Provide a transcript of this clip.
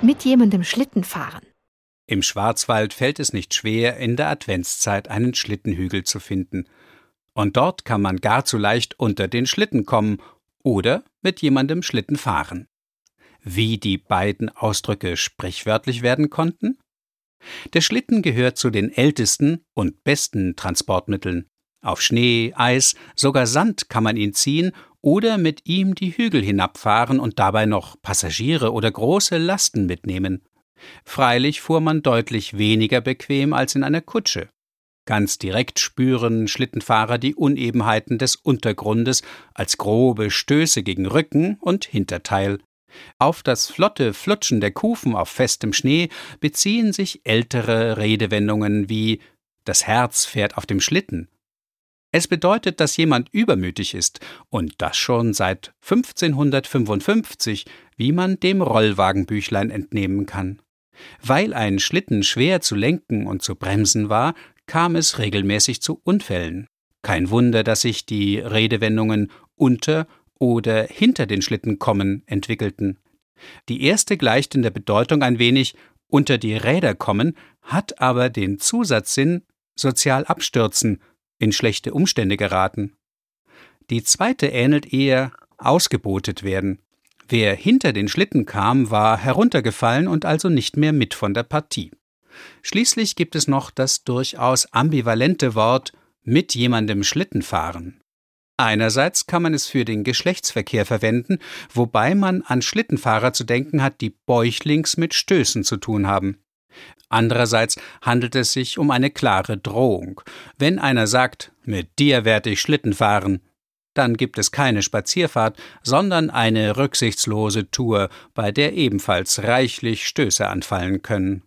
Mit jemandem Schlitten fahren. Im Schwarzwald fällt es nicht schwer, in der Adventszeit einen Schlittenhügel zu finden. Und dort kann man gar zu leicht unter den Schlitten kommen oder mit jemandem Schlitten fahren. Wie die beiden Ausdrücke sprichwörtlich werden konnten? Der Schlitten gehört zu den ältesten und besten Transportmitteln. Auf Schnee, Eis, sogar Sand kann man ihn ziehen oder mit ihm die Hügel hinabfahren und dabei noch Passagiere oder große Lasten mitnehmen. Freilich fuhr man deutlich weniger bequem als in einer Kutsche. Ganz direkt spüren Schlittenfahrer die Unebenheiten des Untergrundes als grobe Stöße gegen Rücken und Hinterteil. Auf das flotte Flutschen der Kufen auf festem Schnee beziehen sich ältere Redewendungen wie das Herz fährt auf dem Schlitten. Es bedeutet, dass jemand übermütig ist, und das schon seit 1555, wie man dem Rollwagenbüchlein entnehmen kann. Weil ein Schlitten schwer zu lenken und zu bremsen war, kam es regelmäßig zu Unfällen. Kein Wunder, dass sich die Redewendungen unter oder hinter den Schlitten kommen entwickelten. Die erste gleicht in der Bedeutung ein wenig unter die Räder kommen, hat aber den Zusatzsinn sozial abstürzen, in schlechte Umstände geraten. Die zweite ähnelt eher ausgebotet werden. Wer hinter den Schlitten kam, war heruntergefallen und also nicht mehr mit von der Partie. Schließlich gibt es noch das durchaus ambivalente Wort mit jemandem Schlitten fahren. Einerseits kann man es für den Geschlechtsverkehr verwenden, wobei man an Schlittenfahrer zu denken hat, die bäuchlings mit Stößen zu tun haben. Andererseits handelt es sich um eine klare Drohung. Wenn einer sagt, mit dir werde ich Schlitten fahren, dann gibt es keine Spazierfahrt, sondern eine rücksichtslose Tour, bei der ebenfalls reichlich Stöße anfallen können.